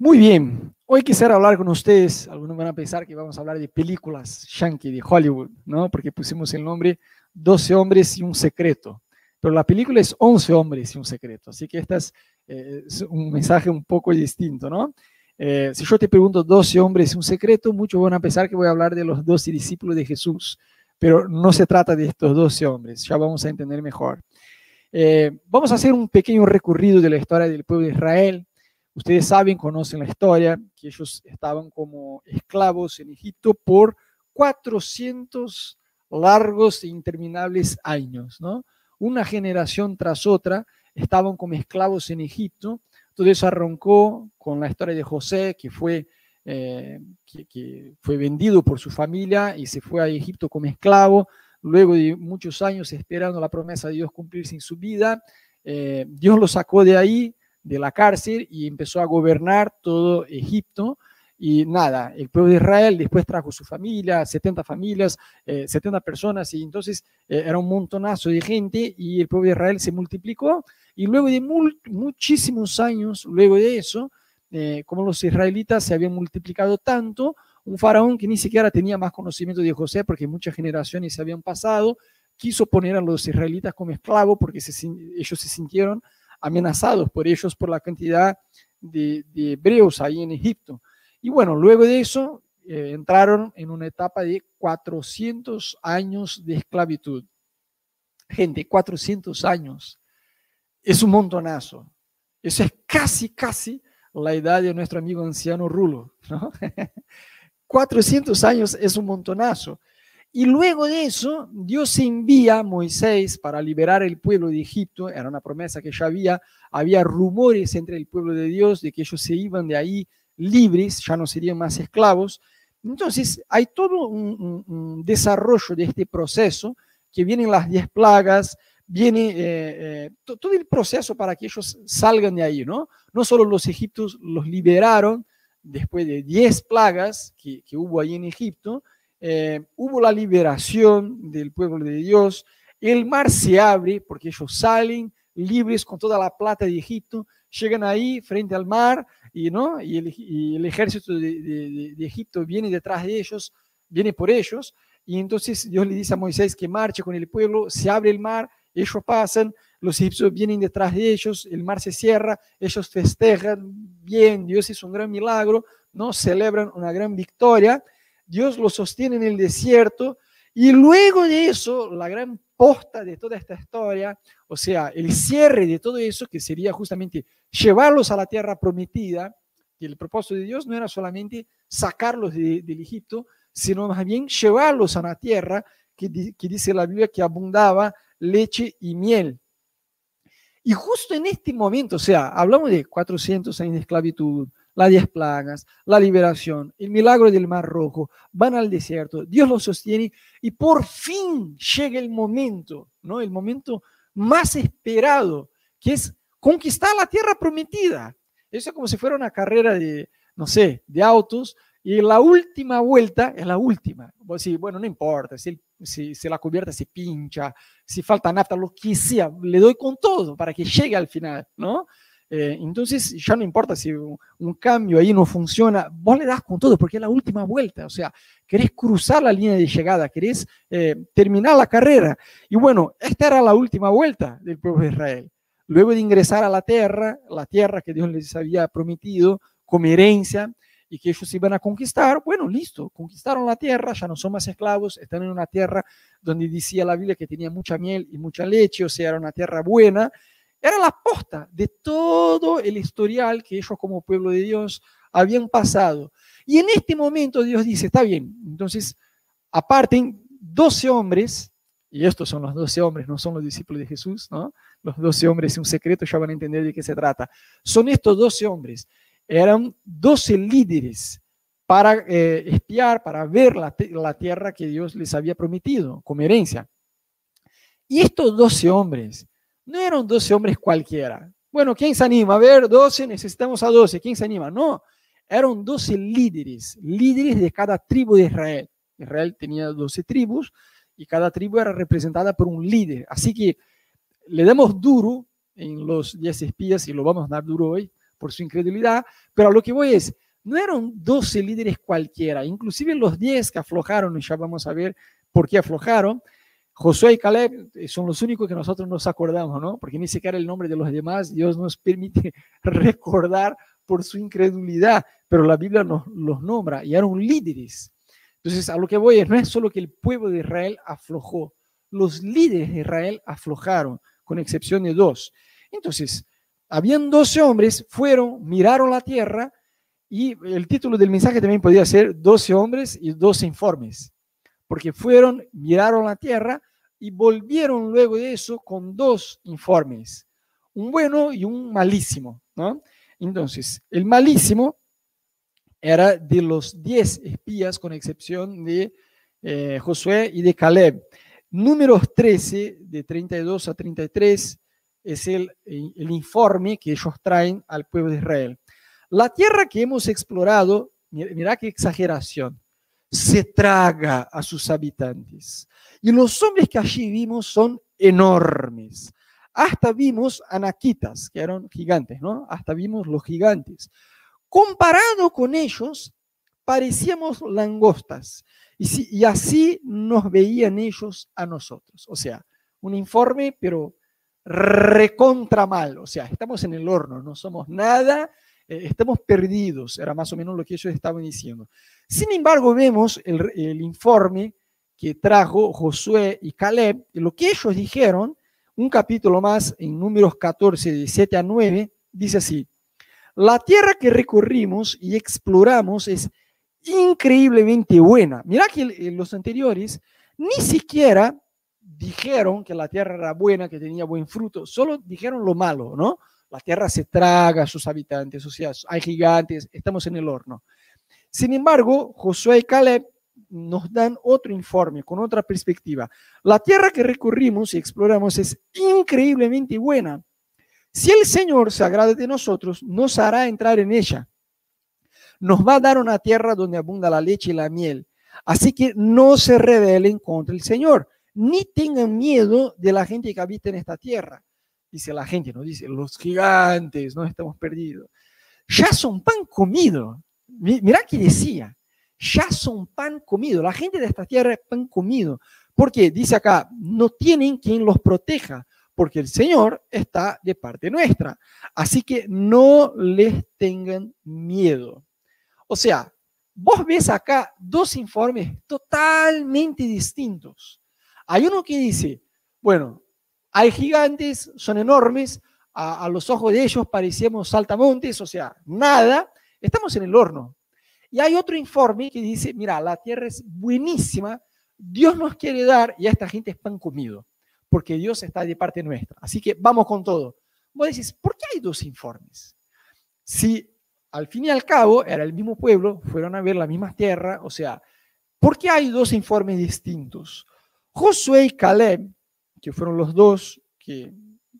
Muy bien, hoy quisiera hablar con ustedes, algunos van a pensar que vamos a hablar de películas yankee de Hollywood, ¿no? Porque pusimos el nombre 12 hombres y un secreto, pero la película es 11 hombres y un secreto, así que este es, un mensaje un poco distinto, ¿no? Eh, si yo te pregunto 12 hombres y un secreto, muchos van a pensar que voy a hablar de los 12 discípulos de Jesús, pero no se trata de estos 12 hombres, ya vamos a entender mejor. Eh, vamos a hacer un pequeño recorrido de la historia del pueblo de Israel, Ustedes saben, conocen la historia, que ellos estaban como esclavos en Egipto por 400 largos e interminables años, ¿no? Una generación tras otra estaban como esclavos en Egipto. Todo eso arrancó con la historia de José, que fue, eh, que, fue vendido por su familia y se fue a Egipto como esclavo. Luego de muchos años esperando la promesa de Dios cumplirse en su vida, eh, Dios lo sacó de ahí, de la cárcel y empezó a gobernar todo Egipto. Y nada, el pueblo de Israel después trajo su familia, 70 familias, 70 eh, personas, y entonces eh, era un montonazo de gente y el pueblo de Israel se multiplicó. Y luego de muchísimos años, luego de eso, eh, como los israelitas se habían multiplicado tanto, un faraón que ni siquiera tenía más conocimiento de José porque muchas generaciones se habían pasado, quiso poner a los israelitas como esclavos porque ellos se sintieron amenazados por ellos por la cantidad de, hebreos ahí en Egipto. Y bueno, luego de eso eh, entraron en una etapa de 400 años de esclavitud. Gente, 400 años. Es un montonazo. Eso es casi, casi la edad de nuestro amigo anciano Rulo. 400 años es un montonazo. Y luego de eso, Dios envía a Moisés para liberar el pueblo de Egipto. Era una promesa que ya había. Había rumores entre el pueblo de Dios de que ellos se iban de ahí libres, ya no serían más esclavos. Entonces, hay todo un, desarrollo de este proceso, que vienen las diez plagas, viene eh, eh, todo el proceso para que ellos salgan de ahí, ¿no? No solo los egipcios los liberaron después de diez plagas que, que hubo ahí en Egipto, eh, hubo la liberación del pueblo de Dios, el mar se abre porque ellos salen libres con toda la plata de Egipto, llegan ahí frente al mar y, ¿no? y, el, ejército de, Egipto viene detrás de ellos, viene por ellos, y entonces Dios le dice a Moisés que marche con el pueblo, se abre el mar, ellos pasan, los egipcios vienen detrás de ellos, el mar se cierra, ellos festejan, bien, Dios hizo un gran milagro, ¿no? celebran una gran victoria, Dios lo sostiene en el desierto y luego de eso, la gran posta de toda esta historia, o sea, el cierre de todo eso, que sería justamente llevarlos a la tierra prometida, y el propósito de Dios no era solamente sacarlos de, del Egipto, sino más bien llevarlos a una tierra que, que dice la Biblia que abundaba leche y miel. Y justo en este momento, o sea, hablamos de 400 años de esclavitud, las diez plagas, la liberación, el milagro del Mar Rojo, van al desierto, Dios los sostiene y por fin llega el momento, ¿no? El momento más esperado, que es conquistar la tierra prometida. Eso es como si fuera una carrera de, no sé, de autos y la última vuelta es la última. bueno, no importa, si, si, si, la cubierta se pincha, si falta nafta, lo que sea, le doy con todo para que llegue al final, ¿no? Eh, entonces ya no importa si un, cambio ahí no funciona, vos le das con todo porque es la última vuelta, o sea, querés cruzar la línea de llegada, querés eh, terminar la carrera. Y bueno, esta era la última vuelta del pueblo de Israel. Luego de ingresar a la tierra, la tierra que Dios les había prometido como herencia y que ellos iban a conquistar, bueno, listo, conquistaron la tierra, ya no son más esclavos, están en una tierra donde decía la Biblia que tenía mucha miel y mucha leche, o sea, era una tierra buena, era la posta de todo el historial que ellos como pueblo de Dios habían pasado. Y en este momento Dios dice, está bien, entonces aparten 12 hombres, y estos son los 12 hombres, no son los discípulos de Jesús, ¿no? Los 12 hombres es un secreto, ya van a entender de qué se trata. Son estos 12 hombres, eran 12 líderes para eh, espiar, para ver la, la tierra que Dios les había prometido como herencia. Y estos 12 hombres no eran 12 hombres cualquiera. Bueno, ¿quién se anima? A ver, 12, necesitamos a 12. ¿Quién se anima? No, eran 12 líderes, líderes de cada tribu de Israel. Israel tenía 12 tribus y cada tribu era representada por un líder. Así que le damos duro en los 10 espías y lo vamos a dar duro hoy, por su incredulidad, pero a lo que voy es, no eran 12 líderes cualquiera, inclusive los 10 que aflojaron, y ya vamos a ver por qué aflojaron, Josué y Caleb eh, son los únicos que nosotros nos acordamos, ¿no? Porque ni siquiera el nombre de los demás Dios nos permite recordar por su incredulidad, pero la Biblia nos los nombra y eran líderes. Entonces, a lo que voy es, no es solo que el pueblo de Israel aflojó, los líderes de Israel aflojaron, con excepción de dos. Entonces, habían 12 hombres, fueron, miraron la tierra y el título del mensaje también podría ser 12 hombres y 12 informes, porque fueron, miraron la tierra y volvieron luego de eso con dos informes, un bueno y un malísimo, ¿no? Entonces, el malísimo era de los 10 espías, con excepción de eh, Josué y de Caleb. Números 13, de 32 a 33, es el, el informe que ellos traen al pueblo de Israel. La tierra que hemos explorado, mira qué exageración, se traga a sus habitantes. Y los hombres que allí vimos son enormes. Hasta vimos anaquitas, que eran gigantes, ¿no? Hasta vimos los gigantes. Comparado con ellos, parecíamos langostas. Y, y así nos veían ellos a nosotros. O sea, un informe, pero recontra mal. O sea, estamos en el horno, no somos nada, eh, estamos perdidos. Era más o menos lo que ellos estaban diciendo. Sin embargo, vemos el, el informe que trajo Josué y Caleb, y lo que ellos dijeron, un capítulo más en números 14, de 7 a 9, dice así, la tierra que recorrimos y exploramos es increíblemente buena. Mira que los anteriores ni siquiera dijeron que la tierra era buena, que tenía buen fruto, solo dijeron lo malo, ¿no? La tierra se traga a sus habitantes, o sea, hay gigantes, estamos en el horno. Sin embargo, Josué y Caleb nos dan otro informe con otra perspectiva. La tierra que recorrimos y exploramos es increíblemente buena. Si el Señor se agrada de nosotros, nos hará entrar en ella. Nos va a dar una tierra donde abunda la leche y la miel. Así que no se rebelen contra el Señor, ni tengan miedo de la gente que habita en esta tierra. Dice la gente, no dice los gigantes, no estamos perdidos. Ya son pan comido. Mira que decía, ya son pan comido. La gente de esta tierra es pan comido. Porque dice acá, no tienen quien los proteja, porque el Señor está de parte nuestra. Así que no les tengan miedo. O sea, vos ves acá dos informes totalmente distintos. Hay uno que dice, bueno, hay gigantes, son enormes, a, los ojos de ellos parecíamos saltamontes, o sea, nada, estamos en el horno. Y hay otro informe que dice, mira, la tierra es buenísima, Dios nos quiere dar y a esta gente es pan comido, porque Dios está de parte nuestra. Así que vamos con todo. Vos decís, ¿por qué hay dos informes? Si al fin y al cabo era el mismo pueblo, fueron a ver la misma tierra, o sea, ¿por qué hay dos informes distintos? Josué y Caleb, que fueron los dos que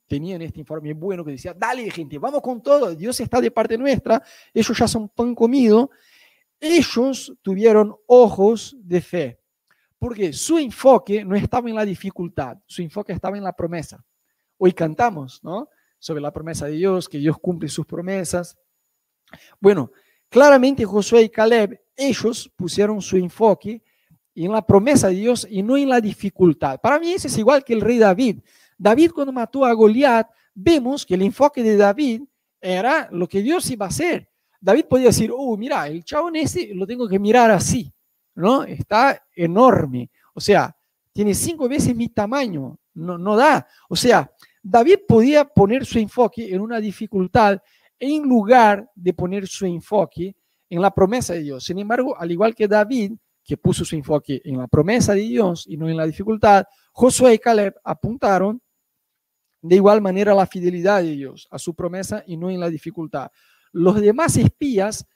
tenían este informe bueno que decía, dale gente, vamos con todo, Dios está de parte nuestra, ellos ya son pan comido, ellos tuvieron ojos de fe, porque su enfoque no estaba en la dificultad, su enfoque estaba en la promesa. Hoy cantamos, ¿no? Sobre la promesa de Dios, que Dios cumple sus promesas. Bueno, claramente Josué y Caleb, ellos pusieron su enfoque en la promesa de Dios y no en la dificultad. Para mí eso es igual que el rey David. David cuando mató a Goliat, vemos que el enfoque de David era lo que Dios iba a hacer. David podía decir, oh, mira, el chabón ese lo tengo que mirar así, ¿no? Está enorme. O sea, tiene cinco veces mi tamaño, no, no da. O sea, David podía poner su enfoque en una dificultad en lugar de poner su enfoque en la promesa de Dios. Sin embargo, al igual que David, que puso su enfoque en la promesa de Dios y no en la dificultad, Josué y Caleb apuntaron de igual manera a la fidelidad de Dios, a su promesa y no en la dificultad los demás espías,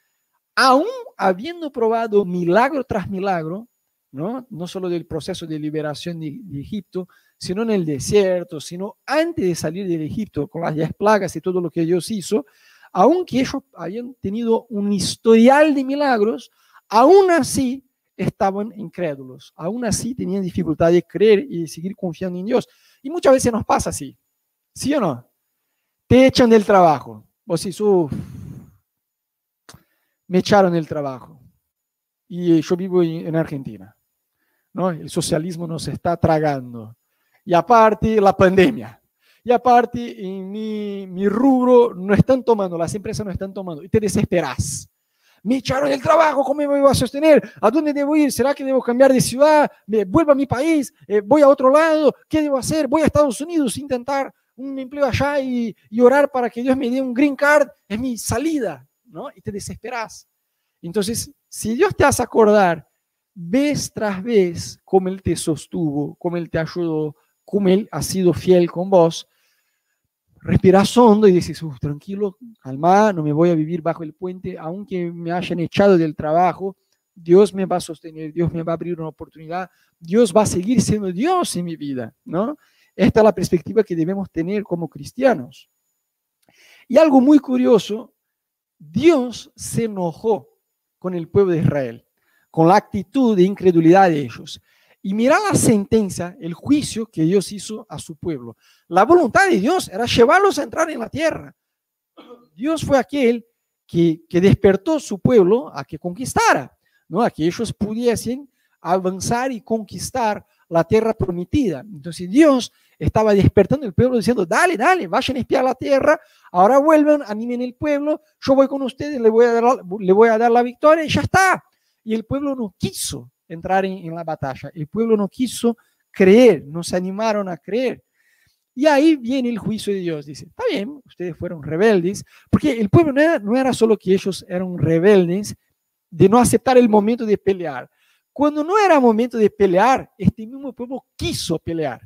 aún habiendo probado milagro tras milagro, ¿no? no solo del proceso de liberación de, Egipto, sino en el desierto, sino antes de salir del Egipto con las diez plagas y todo lo que Dios hizo, aunque ellos habían tenido un historial de milagros, aún así estaban incrédulos, aún así tenían dificultad de creer y de seguir confiando en Dios. Y muchas veces nos pasa así, ¿sí o no? Te echan del trabajo, vos decís, uff, me echaron el trabajo y yo vivo en Argentina, ¿no? El socialismo nos está tragando. Y aparte, la pandemia. Y aparte, en mi, mi rubro no están tomando, las empresas no están tomando. Y te desesperas. Me echaron el trabajo, ¿cómo me voy a sostener? ¿A dónde debo ir? ¿Será que debo cambiar de ciudad? ¿Me vuelvo a mi país? Eh, ¿Voy a otro lado? ¿Qué debo hacer? ¿Voy a Estados Unidos intentar un empleo allá y, y orar para que Dios me dé un green card? Es mi salida, ¿no? Y te desesperas. Entonces, si Dios te hace acordar vez tras vez cómo Él te sostuvo, cómo Él te ayudó, cómo Él ha sido fiel con vos, respiras hondo y dices, tranquilo, calma, no me voy a vivir bajo el puente, aunque me hayan echado del trabajo, Dios me va a sostener, Dios me va a abrir una oportunidad, Dios va a seguir siendo Dios en mi vida, ¿no? Esta es la perspectiva que debemos tener como cristianos. Y algo muy curioso, Dios se enojó con el pueblo de Israel, con la actitud de incredulidad de ellos. Y mira la sentencia, el juicio que Dios hizo a su pueblo. La voluntad de Dios era llevarlos a entrar en la tierra. Dios fue aquel que, que despertó su pueblo a que conquistara, ¿no? a que ellos pudiesen avanzar y conquistar la tierra prometida. Entonces Dios estaba despertando el pueblo diciendo, dale, dale, vayan a espiar la tierra, ahora vuelvan, animen el pueblo, yo voy con ustedes, le voy a dar, le voy a dar la victoria y ya está. Y el pueblo no quiso entrar en, la batalla. El pueblo no quiso creer, no se animaron a creer. Y ahí viene el juicio de Dios. Dice, está bien, ustedes fueron rebeldes, porque el pueblo no era, no era solo que ellos eran rebeldes de no aceptar el momento de pelear. Cuando no era momento de pelear, este mismo pueblo quiso pelear.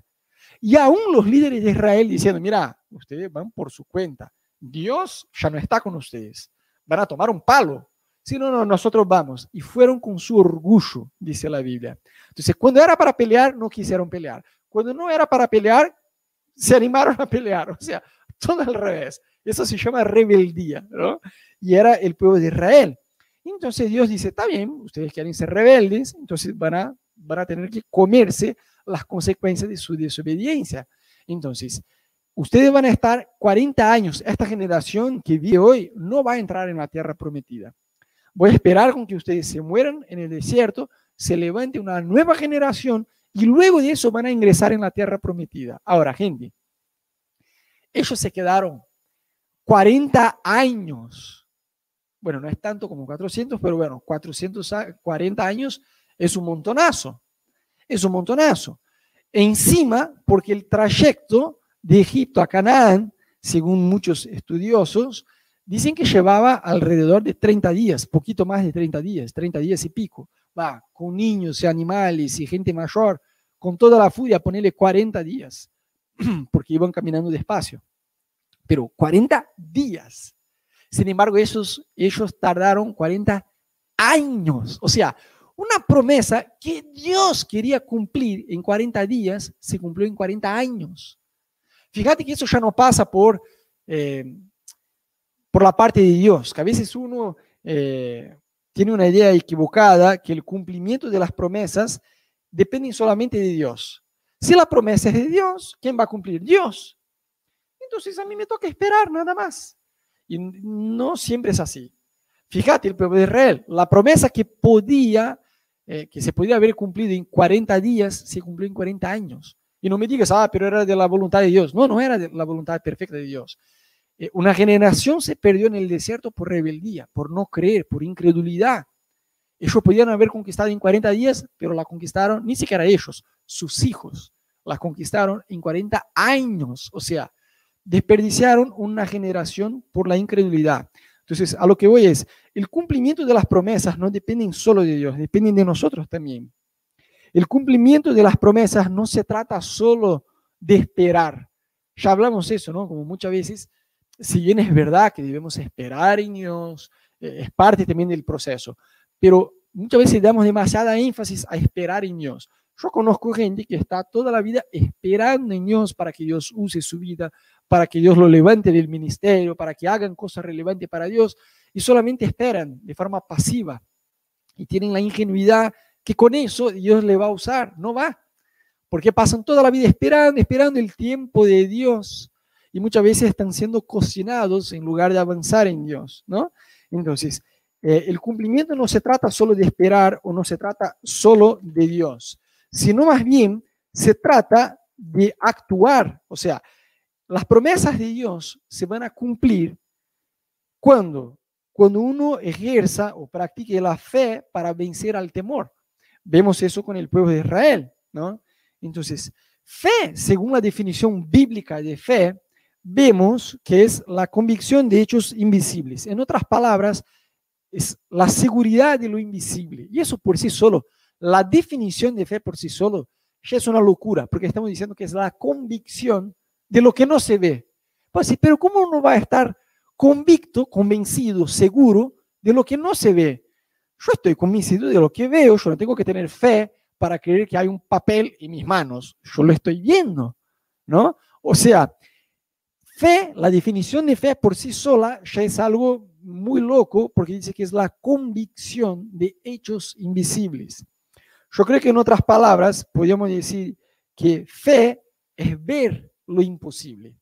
Y aún los líderes de Israel diciendo, mira, ustedes van por su cuenta. Dios ya no está con ustedes. Van a tomar un palo. No, no, nosotros vamos. Y fueron con su orgullo, dice la Biblia. Entonces, cuando era para pelear, no quisieron pelear. Cuando no era para pelear, se animaron a pelear. O sea, todo al revés. Eso se llama rebeldía, ¿no? Y era el pueblo de Israel. Entonces Dios dice, está bien, ustedes quieren ser rebeldes, entonces van a, van a tener que comerse las consecuencias de su desobediencia. Entonces, ustedes van a estar 40 años, esta generación que vive hoy no va a entrar en la tierra prometida. Voy a esperar con que ustedes se mueran en el desierto, se levante una nueva generación y luego de eso van a ingresar en la tierra prometida. Ahora, gente, ellos se quedaron 40 años. Bueno, no es tanto como 400, pero bueno, 440 años es un montonazo. Es un montonazo. Encima, porque el trayecto de Egipto a Canaán, según muchos estudiosos, Dicen que llevaba alrededor de 30 días, poquito más de 30 días, 30 días y pico. Va, con niños y animales y gente mayor, con toda la furia, ponerle 40 días, porque iban caminando despacio. Pero 40 días. Sin embargo, ellos tardaron 40 años. O sea, una promesa que Dios quería cumplir en 40 días se cumplió en 40 años. Fíjate que eso ya no pasa por eh, por la parte de Dios, que a veces uno eh, tiene una idea equivocada que el cumplimiento de las promesas depende solamente de Dios. Si la promesa es de Dios, ¿quién va a cumplir? Dios. Entonces a mí me toca esperar nada más. Y no siempre es así. Fíjate, el pueblo de Israel, la promesa que podía, eh, que se podía haber cumplido en 40 días, se cumplió en 40 años. Y no me digas, ah, pero era de la voluntad de Dios. No, no era de la voluntad perfecta de Dios. Eh, una generación se perdió en el desierto por rebeldía, por no creer, por incredulidad. Ellos podían haber conquistado en 40 días, pero la conquistaron, ni siquiera ellos, sus hijos, la conquistaron en 40 años. O sea, desperdiciaron una generación por la incredulidad. Entonces, a lo que voy es, el cumplimiento de las promesas no dependen solo de Dios, dependen de nosotros también. El cumplimiento de las promesas no se trata solo de esperar. Ya hablamos eso, ¿no? Como muchas veces si bien es verdad que debemos esperar Dios, eh, es parte también del proceso, pero muchas veces damos demasiada énfasis a esperar en Dios. Yo conozco gente que está toda la vida esperando en Dios para que Dios use su vida, para que Dios lo levante del ministerio, para que hagan cosas relevantes para Dios, y solamente esperan de forma pasiva y tienen la ingenuidad que con eso Dios le va a usar. No va, porque pasan toda la vida esperando, esperando el tiempo de Dios y muchas veces están siendo cocinados en lugar de avanzar en Dios, ¿no? Entonces, eh, el cumplimiento no se trata solo de esperar o no se trata solo de Dios, sino más bien se trata de actuar. O sea, las promesas de Dios se van a cumplir cuando, cuando uno ejerza o practique la fe para vencer al temor. Vemos eso con el pueblo de Israel, ¿no? Entonces, fe, según la definición bíblica de fe, vemos que es la convicción de hechos invisibles. En otras palabras, es la seguridad de lo invisible. Y eso por sí solo, la definición de fe por sí solo, ya es una locura, porque estamos diciendo que es la convicción de lo que no se ve. Pues sí, pero ¿cómo uno va a estar convicto, convencido, seguro de lo que no se ve? Yo estoy convencido de lo que veo, yo no tengo que tener fe para creer que hay un papel en mis manos, yo lo estoy viendo, ¿no? O sea, fe, la definición de fe por sí sola ya es algo muy loco porque dice que es la convicción de hechos invisibles. Yo creo que en otras palabras podríamos decir que fe es ver lo imposible.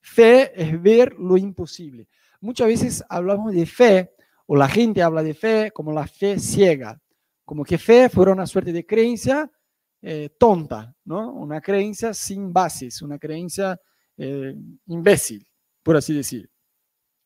Fe es ver lo imposible. Muchas veces hablamos de fe, o la gente habla de fe como la fe ciega, como que fe fuera una suerte de creencia eh, tonta, ¿no? Una creencia sin bases, una creencia eh, imbécil, por así decir,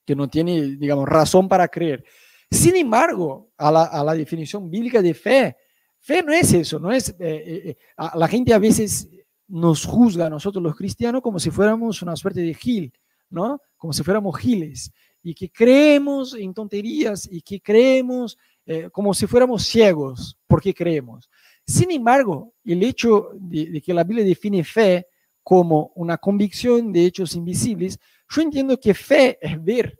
que no tiene, digamos, razón para creer. Sin embargo, a la, a la definición bíblica de fe, fe no es eso, no es, eh, la gente a veces nos juzga a nosotros los cristianos como si fuéramos una suerte de gil, ¿no? Como si fuéramos giles y que creemos en tonterías y que creemos eh, como si fuéramos ciegos porque creemos. Sin embargo, el hecho de, que la Biblia define fe como una convicción de hechos invisibles, yo entiendo que fe es ver.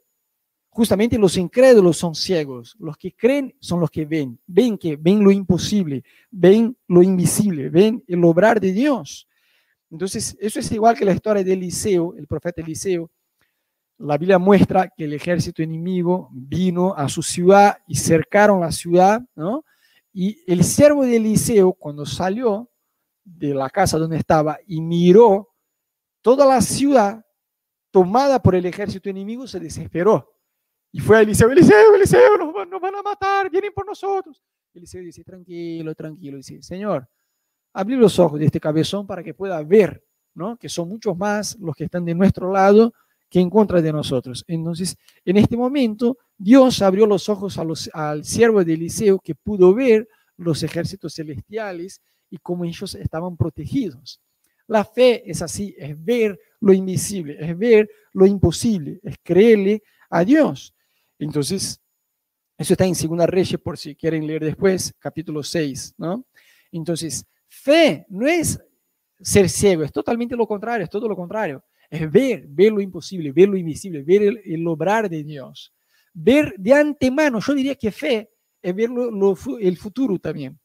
Justamente los incrédulos son ciegos, los que creen son los que ven, ven que ven lo imposible, ven lo invisible, ven el obrar de Dios. Entonces, eso es igual que la historia de Eliseo, el profeta Eliseo. La Biblia muestra que el ejército enemigo vino a su ciudad y cercaron la ciudad, ¿no? Y el siervo de Eliseo, cuando salió de la casa donde estaba y miró toda la ciudad tomada por el ejército enemigo, se desesperó. Y fue a Eliseo, Eliseo, Eliseo, nos, nos van a matar, vienen por nosotros. Eliseo dice, tranquilo, tranquilo. Dice, Señor, abrir los ojos de este cabezón para que pueda ver, ¿no? Que son muchos más los que están de nuestro lado que en contra de nosotros. Entonces, en este momento, Dios abrió los ojos al siervo de Eliseo que pudo ver los ejércitos celestiales y cómo ellos estaban protegidos. La fe es así, es ver lo invisible, es ver lo imposible, es creerle a Dios. Entonces, eso está en Segunda Reyes, por si quieren leer después, capítulo 6, ¿no? Entonces, Fe no es ser ciego, es totalmente lo contrario, es todo lo contrario. Es ver, ver lo imposible, ver lo invisible, ver el, obrar de Dios. Ver de antemano, yo diría que fe es ver el futuro también.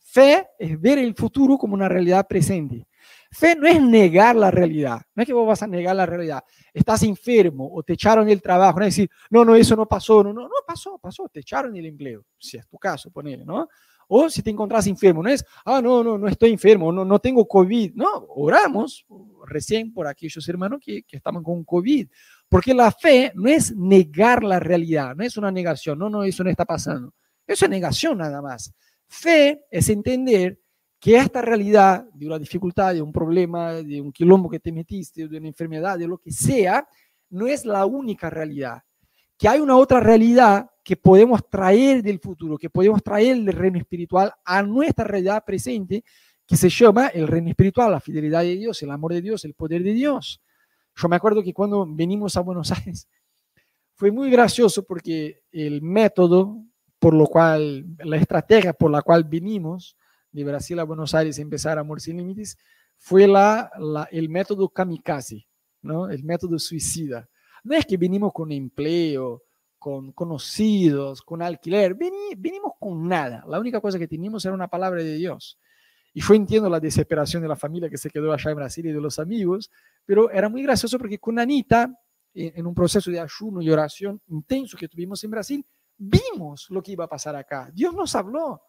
Fe es ver el futuro como una realidad presente. Fe no es negar la realidad, no es que vos vas a negar la realidad. Estás enfermo o te echaron del trabajo, no es decir, no, no, eso no pasó, no, no, no pasó, pasó, te echaron el empleo, si es tu caso, ponele, ¿no? O si te encontrás enfermo, no es, ah, no, no, no estoy enfermo, no, no tengo COVID. No, oramos recién por aquellos hermanos que, que estaban con COVID. Porque la fe no es negar la realidad, no es una negación, no, no, eso no está pasando. Eso es negación nada más. Fe es entender que esta realidad de una dificultad, de un problema, de un quilombo que te metiste, de una enfermedad, de lo que sea, no es la única realidad. Que hay una otra realidad que podemos traer del futuro, que podemos traer del reino espiritual a nuestra realidad presente, que se llama el reino espiritual, la fidelidad de Dios, el amor de Dios, el poder de Dios. Yo me acuerdo que cuando venimos a Buenos Aires fue muy gracioso porque el método por lo cual, la estrategia por la cual vinimos de Brasil a Buenos Aires a empezar Amor Sin Límites fue la, el método kamikaze, ¿no? el método suicida. No es que vinimos con empleo, con conocidos, con alquiler, venimos con nada. La única cosa que teníamos era una palabra de Dios. Y yo entiendo la desesperación de la familia que se quedó allá en Brasil y de los amigos, pero era muy gracioso porque con Anita, en un proceso de ayuno y oración intenso que tuvimos en Brasil, vimos lo que iba a pasar acá. Dios nos habló.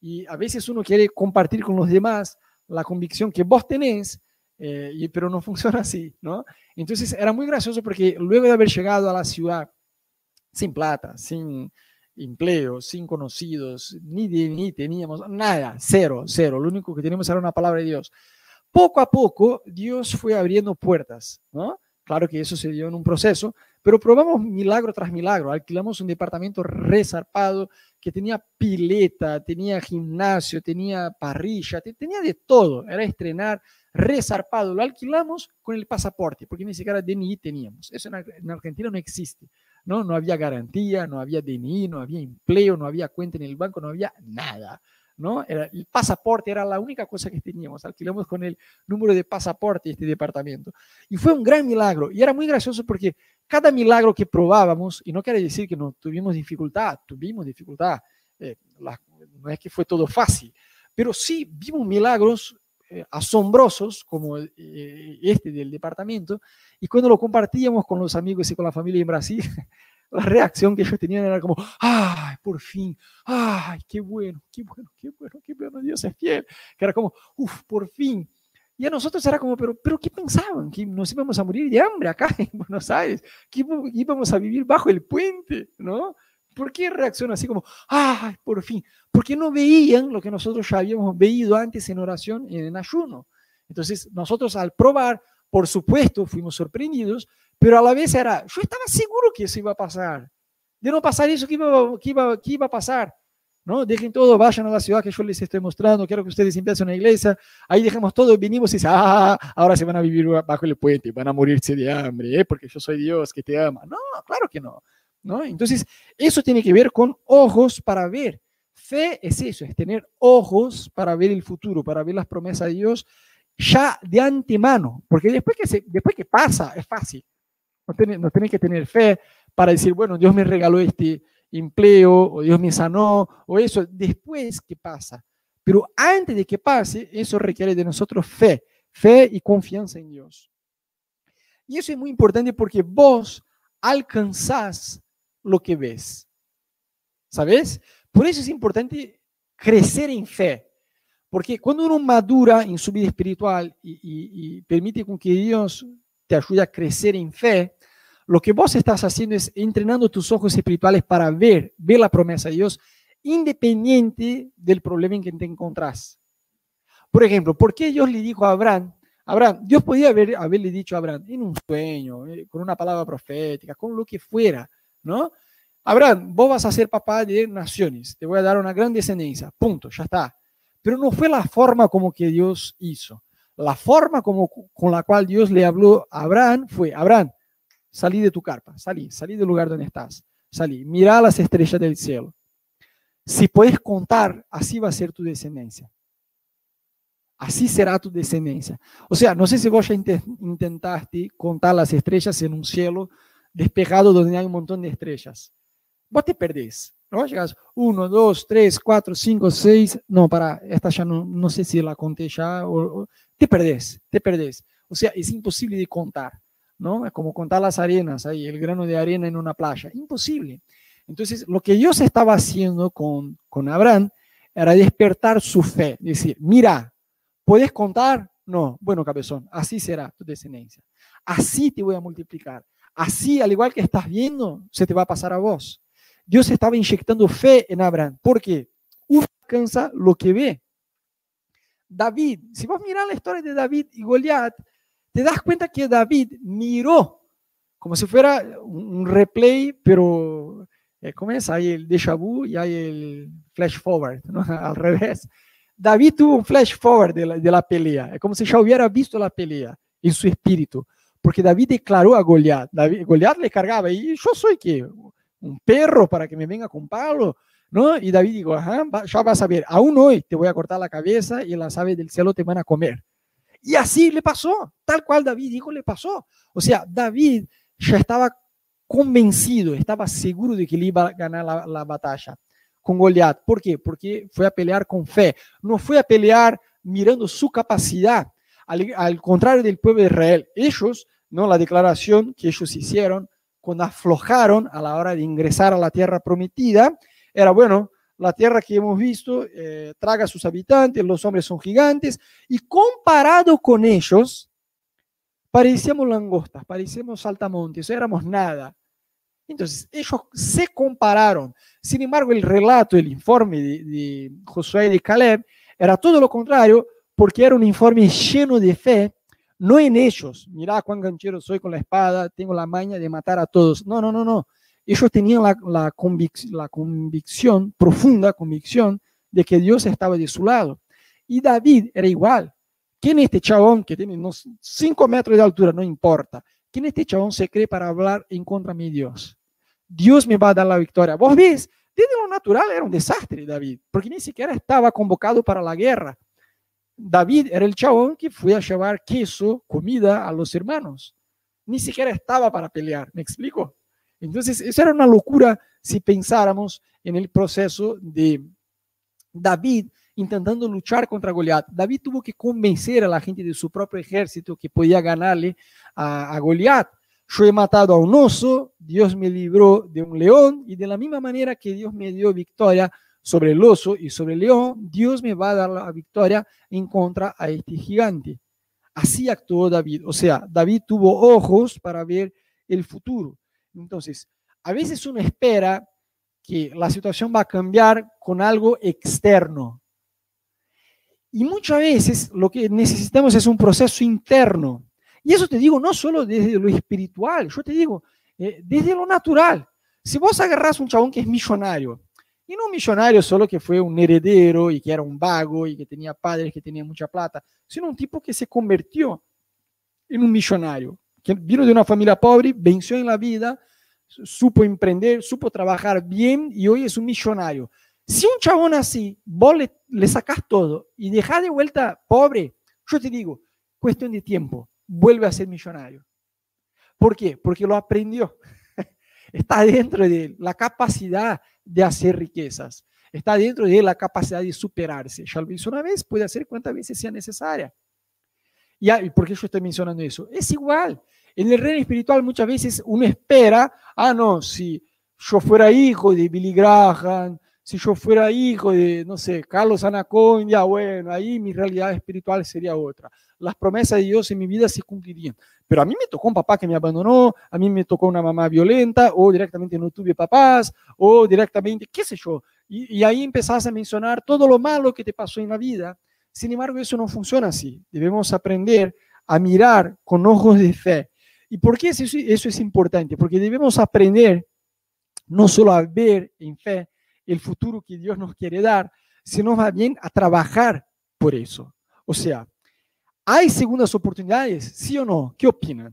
Y a veces uno quiere compartir con los demás la convicción que vos tenés, eh, pero no funciona así, ¿no? Entonces era muy gracioso porque luego de haber llegado a la ciudad sin plata, sin empleo, sin conocidos, ni, ni teníamos nada, cero, cero, lo único que teníamos era una palabra de Dios. Poco a poco Dios fue abriendo puertas, ¿no? Claro que eso se dio en un proceso, pero probamos milagro tras milagro. Alquilamos un departamento resarpado que tenía pileta, tenía gimnasio, tenía parrilla, tenía de todo. Era estrenar resarpado. Lo alquilamos con el pasaporte, porque ni siquiera DNI teníamos. Eso en, Argentina no existe. ¿no? no había garantía, no había DNI, no había empleo, no había cuenta en el banco, no había nada. ¿no? Era, el pasaporte era la única cosa que teníamos. Alquilamos con el número de pasaporte este departamento. Y fue un gran milagro. Y era muy gracioso porque cada milagro que probábamos, y no quiere decir que no tuvimos dificultad, tuvimos dificultad. Eh, no es que fue todo fácil, pero sí vimos milagros eh, asombrosos como eh, este del departamento. Y cuando lo compartíamos con los amigos y con la familia en Brasil, la reacción que ellos tenían era como, ay, por fin, ay, qué bueno, qué bueno, qué bueno, qué bueno, Dios es fiel. Que era como, uff, por fin. Y a nosotros era como, pero, pero ¿qué pensaban? ¿Que nos íbamos a morir de hambre acá en Buenos Aires? ¿Que íbamos a vivir bajo el puente? ¿No? ¿Por qué reaccionan así como, ay, por fin? Porque no veían lo que nosotros ya habíamos veído antes en oración y en ayuno. Entonces, nosotros al probar, por supuesto, fuimos sorprendidos, pero a la vez era, yo estaba seguro que eso iba a pasar. De no pasar eso, ¿qué iba, qué iba, qué iba a pasar? ¿No? Dejen todo, vayan a la ciudad que yo les estoy mostrando, quiero que ustedes empiecen una iglesia, ahí dejemos todo, venimos y ah, ahora se van a vivir bajo el puente, van a morirse de hambre, ¿eh? porque yo soy Dios que te ama. No, claro que no. ¿no? Entonces, eso tiene que ver con ojos para ver. Fe es eso, es tener ojos para ver el futuro, para ver las promesas de Dios ya de antemano, porque después que, se, después que pasa es fácil. No tiene que tener fe para decir, bueno, Dios me regaló este empleo, o Dios me sanó, o eso, después que pasa. Pero antes de que pase, eso requiere de nosotros fe, fe y confianza en Dios. Y eso es muy importante porque vos alcanzás lo que ves. ¿Sabes? Por eso es importante crecer en fe. Porque cuando uno madura en su vida espiritual y, permite con que Dios te ayude a crecer en fe, lo que vos estás haciendo es entrenando tus ojos espirituales para ver, ver la promesa de Dios, independiente del problema en que te encontrás. Por ejemplo, ¿por qué Dios le dijo a Abraham? Abraham, Dios podía haber, haberle dicho a Abraham en un sueño, eh, con una palabra profética, con lo que fuera, ¿no? Abraham, vos vas a ser papá de naciones, te voy a dar una gran descendencia, punto, ya está. Pero no fue la forma como que Dios hizo. La forma como, con la cual Dios le habló a Abraham fue, Abraham, Salí de tu carpa, salí, salí del lugar donde estás, salí, mira las estrellas del cielo. Si puedes contar, así va a ser tu descendencia. Así será tu descendencia. O sea, no sé si vos ya intentaste contar las estrellas en un cielo despejado donde hay un montón de estrellas. Vos te perdés. ¿no? Llegas uno, dos, tres, cuatro, cinco, seis. No, para, esta ya no, no sé si la conté ya. O, te perdés, te perdés. O sea, es imposible de contar. ¿No? Es como contar las arenas ahí, el grano de arena en una playa. Imposible. Entonces, lo que Dios estaba haciendo con, con Abraham era despertar su fe. Decir, mira, ¿puedes contar? No. Bueno, cabezón, así será tu descendencia. Así te voy a multiplicar. Así, al igual que estás viendo, se te va a pasar a vos. Dios estaba inyectando fe en Abraham. ¿Por qué? Uno alcanza lo que ve. David, si vos mirás la historia de David y Goliat, te das cuenta que David miró como si fuera un replay, pero eh, ¿cómo es? Hay el déjà vu y hay el flash forward, ¿no? Al revés. David tuvo un flash forward de la, de la pelea, es como si ya hubiera visto la pelea en su espíritu, porque David declaró a Goliat, David, Goliat le cargaba, y yo soy que un perro para que me venga con palo, ¿no? Y David dijo, ajá, ya vas a ver, aún hoy te voy a cortar la cabeza y las aves del cielo te van a comer. Y así le pasó, tal cual David dijo, le pasó. O sea, David ya estaba convencido, estaba seguro de que le iba a ganar la, batalla con Goliat. ¿Por qué? Porque fue a pelear con fe, no fue a pelear mirando su capacidad. Al, contrario del pueblo de Israel, ellos, no la declaración que ellos hicieron cuando aflojaron a la hora de ingresar a la tierra prometida, era bueno, la tierra que hemos visto eh, traga a sus habitantes, los hombres son gigantes, y comparado con ellos, parecíamos langostas, parecíamos saltamontes, éramos nada. Entonces, ellos se compararon. Sin embargo, el relato, el informe de, Josué y de Caleb era todo lo contrario, porque era un informe lleno de fe, no en ellos. Mirá cuán ganchero soy con la espada, tengo la maña de matar a todos. No, no, no, no. Ellos tenían la, la, la convicción, profunda convicción, de que Dios estaba de su lado. Y David era igual. ¿Quién es este chabón que tiene unos 5 metros de altura? No importa. ¿Quién este chabón se cree para hablar en contra de mi Dios? Dios me va a dar la victoria. Vos ves, desde lo natural era un desastre David, porque ni siquiera estaba convocado para la guerra. David era el chabón que fue a llevar queso, comida a los hermanos. Ni siquiera estaba para pelear, ¿me explico? Entonces, eso era una locura si pensáramos en el proceso de David intentando luchar contra Goliat. David tuvo que convencer a la gente de su propio ejército que podía ganarle a, a Goliat. Yo he matado a un oso, Dios me libró de un león y de la misma manera que Dios me dio victoria sobre el oso y sobre el león, Dios me va a dar la victoria en contra a este gigante. Así actuó David. O sea, David tuvo ojos para ver el futuro. Entonces, a veces uno espera que la situación va a cambiar con algo externo. Y muchas veces lo que necesitamos es un proceso interno. Y eso te digo no solo desde lo espiritual, yo te digo eh, desde lo natural. Si vos agarras un chabón que es millonario, y no un millonario solo que fue un heredero y que era un vago y que tenía padres que tenían mucha plata, sino un tipo que se convirtió en un millonario, que vino de una familia pobre, venció en la vida, supo emprender, supo trabajar bien y hoy es un millonario. Si un chabón así, vos le, le sacás todo y dejás de vuelta pobre, yo te digo, cuestión de tiempo, vuelve a ser millonario. ¿Por qué? Porque lo aprendió. Está dentro de la capacidad de hacer riquezas. Está dentro de la capacidad de superarse. Ya lo hizo una vez, puede hacer cuantas veces sea necesaria. ¿Y por qué yo estoy mencionando eso? Es igual. En el reino espiritual muchas veces uno espera, ah, no, si yo fuera hijo de Billy Graham, si yo fuera hijo de, no sé, Carlos Anaconda, bueno, ahí mi realidad espiritual sería otra. Las promesas de Dios en mi vida se cumplirían. Pero a mí me tocó un papá que me abandonó, a mí me tocó una mamá violenta, o directamente no tuve papás, o directamente, qué sé yo. Y, y ahí empezás a mencionar todo lo malo que te pasó en la vida. Sin embargo, eso no funciona así. Debemos aprender a mirar con ojos de fe ¿Y por qué eso, es importante? Porque debemos aprender no solo a ver en fe el futuro que Dios nos quiere dar, sino más bien a trabajar por eso. O sea, ¿hay segundas oportunidades? ¿Sí o no? ¿Qué opinan?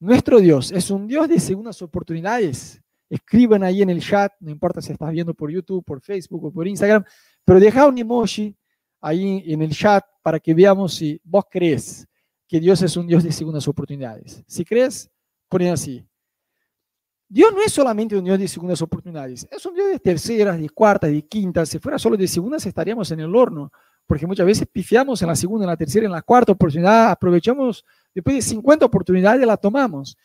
Nuestro Dios es un Dios de segundas oportunidades. Escriban ahí en el chat, no importa si estás viendo por YouTube, por Facebook o por Instagram, pero deja un emoji ahí en el chat para que veamos si vos crees que Dios es un Dios de segundas oportunidades. Si crees, ponen así. Dios no es solamente un Dios de segundas oportunidades, es un Dios de terceras, de cuartas, de quintas. Si fuera solo de segundas, estaríamos en el horno, porque muchas veces pifiamos en la segunda, en la tercera, en la cuarta oportunidad, aprovechamos, después de 50 oportunidades la tomamos.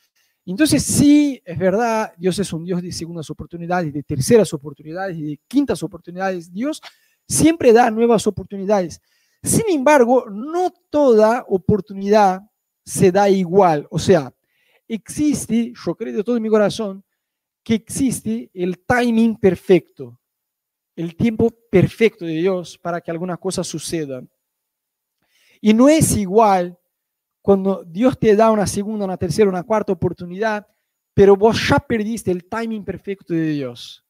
Entonces, sí, es verdad, Dios es un Dios de segundas oportunidades, de terceras oportunidades de quintas oportunidades. Dios siempre da nuevas oportunidades. Sin embargo, no toda oportunidad se da igual. O sea, existe, yo creo de todo mi corazón, que existe el timing perfecto, el tiempo perfecto de Dios para que alguna cosa suceda. Y no es igual cuando Dios te da una segunda, una tercera, una cuarta oportunidad, pero vos ya perdiste el timing perfecto de Dios.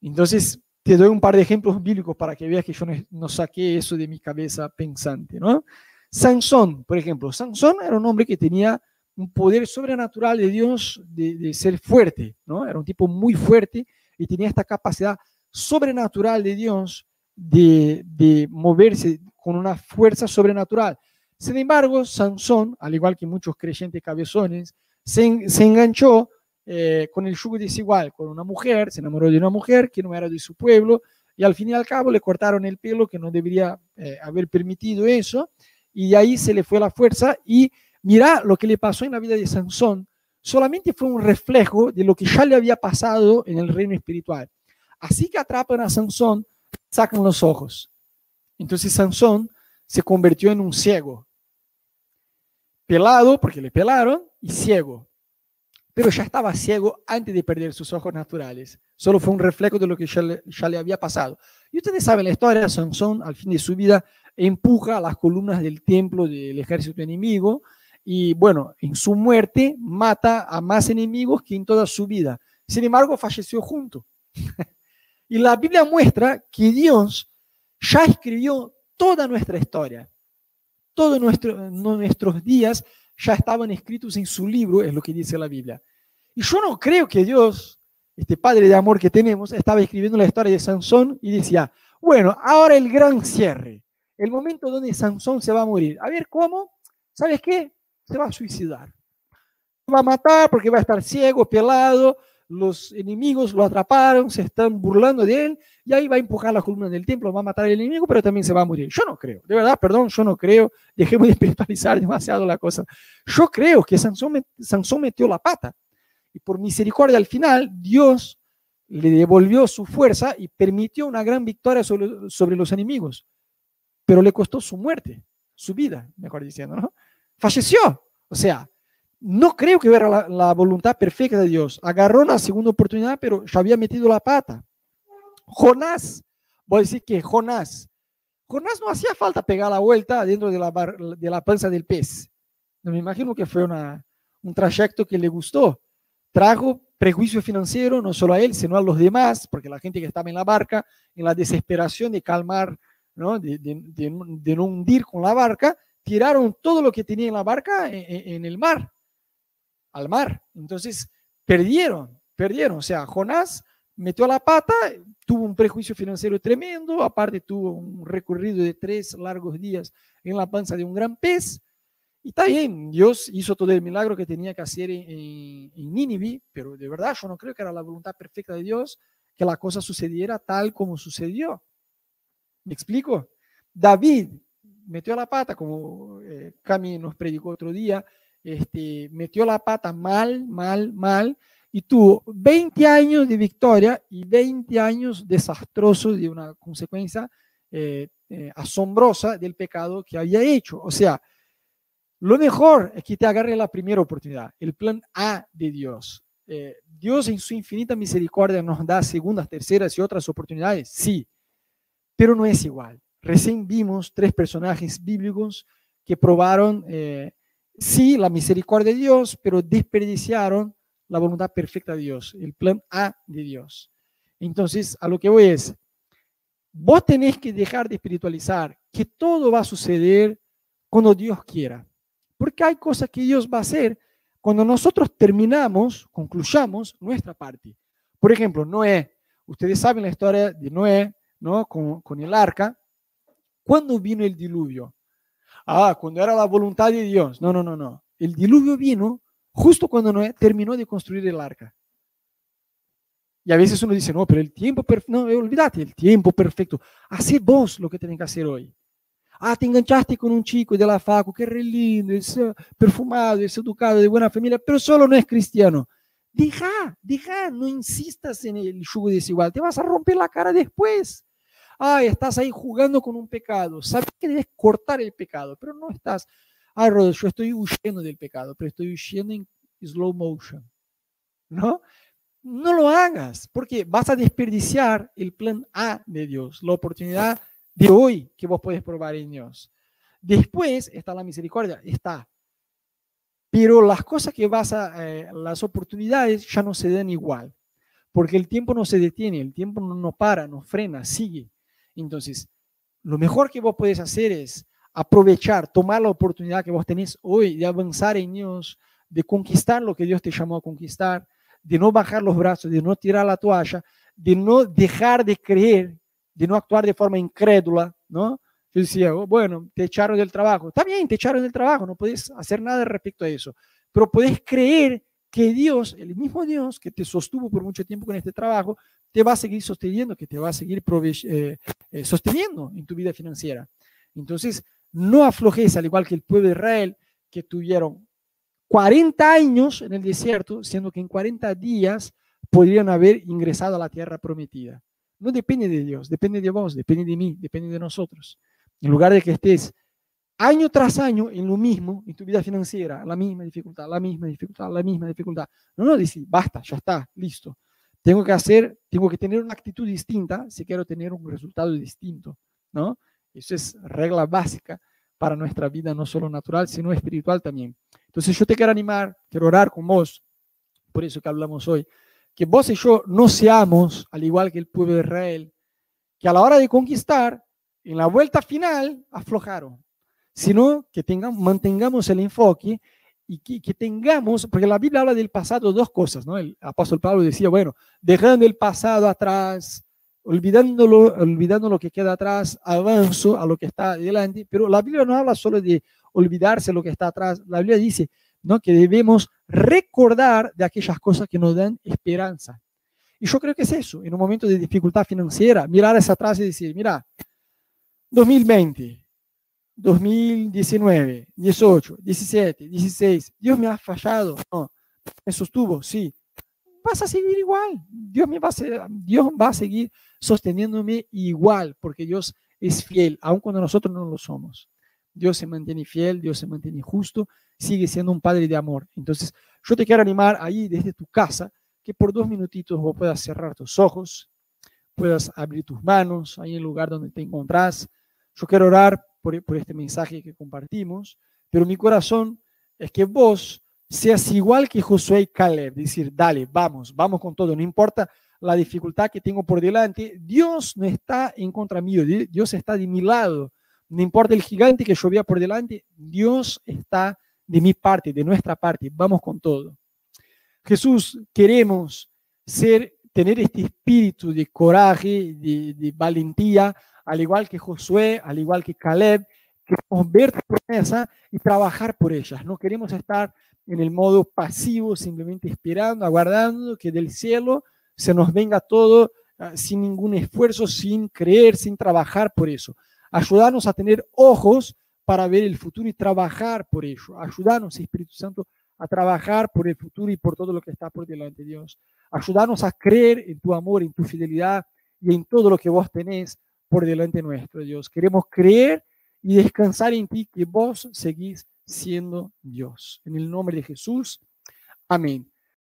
Entonces, te doy un par de ejemplos bíblicos para que veas que yo no, saqué eso de mi cabeza pensante, ¿no? Sansón, por ejemplo, Sansón era un hombre que tenía un poder sobrenatural de Dios de, ser fuerte, ¿no? Era un tipo muy fuerte y tenía esta capacidad sobrenatural de Dios de, de moverse con una fuerza sobrenatural. Sin embargo, Sansón, al igual que muchos creyentes cabezones, se, se enganchó eh, con el yugo desigual, con una mujer, se enamoró de una mujer que no era de su pueblo y al fin y al cabo le cortaron el pelo que no debería eh, haber permitido eso y de ahí se le fue la fuerza y mira lo que le pasó en la vida de Sansón, solamente fue un reflejo de lo que ya le había pasado en el reino espiritual. Así que atrapan a Sansón, sacan los ojos. Entonces Sansón se convirtió en un ciego. pelado porque le pelaron y ciego. Pero ya estaba ciego antes de perder sus ojos naturales. Solo fue un reflejo de lo que ya le, había pasado. Y ustedes saben la historia, Sansón al fin de su vida empuja a las columnas del templo del ejército enemigo y bueno, en su muerte mata a más enemigos que en toda su vida. Sin embargo, falleció junto. y la Biblia muestra que Dios ya escribió toda nuestra historia. Todos nuestro, nuestros días ya estaban escritos en su libro, es lo que dice la Biblia. Y yo no creo que Dios, este Padre de amor que tenemos, estaba escribiendo la historia de Sansón y decía, bueno, ahora el gran cierre el momento donde Sansón se va a morir. A ver, ¿cómo? ¿Sabes qué? Se va a suicidar. Va a matar porque va a estar ciego, pelado, los enemigos lo atraparon, se están burlando de él, y ahí va a empujar la columna del templo, va a matar al enemigo, pero también se va a morir. Yo no creo, de verdad, perdón, yo no creo, dejemos de espiritualizar demasiado la cosa. Yo creo que Sansón, Sansón metió la pata, y por misericordia al final, Dios le devolvió su fuerza y permitió una gran victoria sobre, sobre los enemigos pero le costó su muerte, su vida, mejor diciendo, ¿no? Falleció. O sea, no creo que era la, voluntad perfecta de Dios. Agarró una segunda oportunidad, pero ya había metido la pata. Jonás, voy a decir que Jonás, Jonás no hacía falta pegar la vuelta dentro de la, de la panza del pez. No me imagino que fue una, un trayecto que le gustó. Trajo prejuicio financiero no solo a él, sino a los demás, porque la gente que estaba en la barca, en la desesperación de calmar de, no hundir con la barca, tiraron todo lo que tenía en la barca en, el mar, al mar. Entonces, perdieron, perdieron. O sea, Jonás metió la pata, tuvo un prejuicio financiero tremendo, aparte tuvo un recorrido de tres largos días en la panza de un gran pez. Y está bien, Dios hizo todo el milagro que tenía que hacer en, en, Nínive, pero de verdad yo no creo que era la voluntad perfecta de Dios que la cosa sucediera tal como sucedió. ¿Me explico? David metió la pata, como eh, Cami nos predicó otro día, este, metió la pata mal, mal, mal, y tuvo 20 años de victoria y 20 años desastrosos de una consecuencia eh, eh, asombrosa del pecado que había hecho. O sea, lo mejor es que te agarre la primera oportunidad, el plan A de Dios. Dios en su infinita misericordia nos da segundas, terceras y otras oportunidades, sí, pero no es igual. Recién vimos tres personajes bíblicos que probaron, eh, sí, la misericordia de Dios, pero desperdiciaron la voluntad perfecta de Dios, el plan A de Dios. Entonces, a lo que voy es, vos tenés que dejar de espiritualizar que todo va a suceder cuando Dios quiera. Porque hay cosas que Dios va a hacer cuando nosotros terminamos, concluyamos nuestra parte. Por ejemplo, Noé. Ustedes saben la historia de Noé. ¿no? Con, el arca. ¿Cuándo vino el diluvio? Ah, cuando era la voluntad de Dios. No, no, no, no. El diluvio vino justo cuando Noé terminó de construir el arca. Y a veces uno dice, no, pero el tiempo perfecto, no, olvídate, el tiempo perfecto. Hace vos lo que tenés que hacer hoy. Ah, te enganchaste con un chico de la facu, que re lindo, es perfumado, es educado, de buena familia, pero solo no es cristiano. Deja, deja, no insistas en el yugo desigual, te vas a romper la cara después ay, estás ahí jugando con un pecado, sabes que debes cortar el pecado, pero no estás, ay, Rodolfo, yo estoy huyendo del pecado, pero estoy huyendo en slow motion, ¿no? No lo hagas, porque vas a desperdiciar el plan A de Dios, la oportunidad de hoy que vos puedes probar en Dios. Después está la misericordia, está. Pero las cosas que vas a, eh, las oportunidades ya no se dan igual, porque el tiempo no se detiene, el tiempo no, no para, no frena, sigue. Entonces, lo mejor que vos puedes hacer es aprovechar, tomar la oportunidad que vos tenés hoy de avanzar en Dios, de conquistar lo que Dios te llamó a conquistar, de no bajar los brazos, de no tirar la toalla, de no dejar de creer, de no actuar de forma incrédula, ¿no? Yo decía, oh, bueno, te echaron del trabajo. Está bien, te echaron del trabajo, no puedes hacer nada respecto a eso, pero puedes creer que Dios, el mismo Dios que te sostuvo por mucho tiempo con este trabajo, te va a seguir sosteniendo, que te va a seguir eh, eh, sosteniendo en tu vida financiera. Entonces, no aflojes, al igual que el pueblo de Israel, que tuvieron 40 años en el desierto, siendo que en 40 días podrían haber ingresado a la tierra prometida. No depende de Dios, depende de vos, depende de mí, depende de nosotros. En lugar de que estés año tras año en lo mismo, en tu vida financiera, la misma dificultad, la misma dificultad, la misma dificultad. No, no, dice, basta, ya está, listo. Tengo que hacer, tengo que tener una actitud distinta si quiero tener un resultado distinto, ¿no? Eso es regla básica para nuestra vida, no solo natural, sino espiritual también. Entonces yo te quiero animar, quiero orar con vos, por eso que hablamos hoy, que vos y yo no seamos, al igual que el pueblo de Israel, que a la hora de conquistar, en la vuelta final, aflojaron, sino que tengamos, mantengamos el enfoque y que, tengamos, porque la Biblia habla del pasado dos cosas, ¿no? El apóstol Pablo decía, bueno, dejando el pasado atrás, olvidándolo, olvidando lo que queda atrás, avanzo a lo que está delante, pero la Biblia no habla solo de olvidarse lo que está atrás, la Biblia dice, ¿no? Que debemos recordar de aquellas cosas que nos dan esperanza. Y yo creo que es eso, en un momento de dificultad financiera, mirar hacia atrás y decir, mira, 2020, 2019, 18, 17, 16, Dios me ha fallado, no, me sostuvo, sí, vas a seguir igual, Dios, me va a Dios va a seguir sosteniéndome igual, porque Dios es fiel, aun cuando nosotros no lo somos. Dios se mantiene fiel, Dios se mantiene justo, sigue siendo un Padre de amor. Entonces, yo te quiero animar ahí desde tu casa que por dos minutitos vos puedas cerrar tus ojos, puedas abrir tus manos ahí en el lugar donde te encontrás. Yo quiero orar por, este mensaje que compartimos, pero mi corazón es que vos seas igual que Josué y Caleb, decir, dale, vamos, vamos con todo, no importa la dificultad que tengo por delante, Dios no está en contra mío, Dios está de mi lado, no importa el gigante que yo vea por delante, Dios está de mi parte, de nuestra parte, vamos con todo. Jesús, queremos ser, tener este espíritu de coraje, de, valentía, al igual que Josué, al igual que Caleb, queremos ver tu promesa y trabajar por ellas. No queremos estar en el modo pasivo, simplemente esperando, aguardando que del cielo se nos venga todo ah, sin ningún esfuerzo, sin creer, sin trabajar por eso. Ayudarnos a tener ojos para ver el futuro y trabajar por ello. Ayudarnos, Espíritu Santo, a trabajar por el futuro y por todo lo que está por delante de Dios. Ayudarnos a creer en tu amor, en tu fidelidad y en todo lo que vos tenés por delante nuestro, Dios. Queremos creer y descansar en ti, que vos seguís siendo Dios. En el nombre de Jesús. Amén.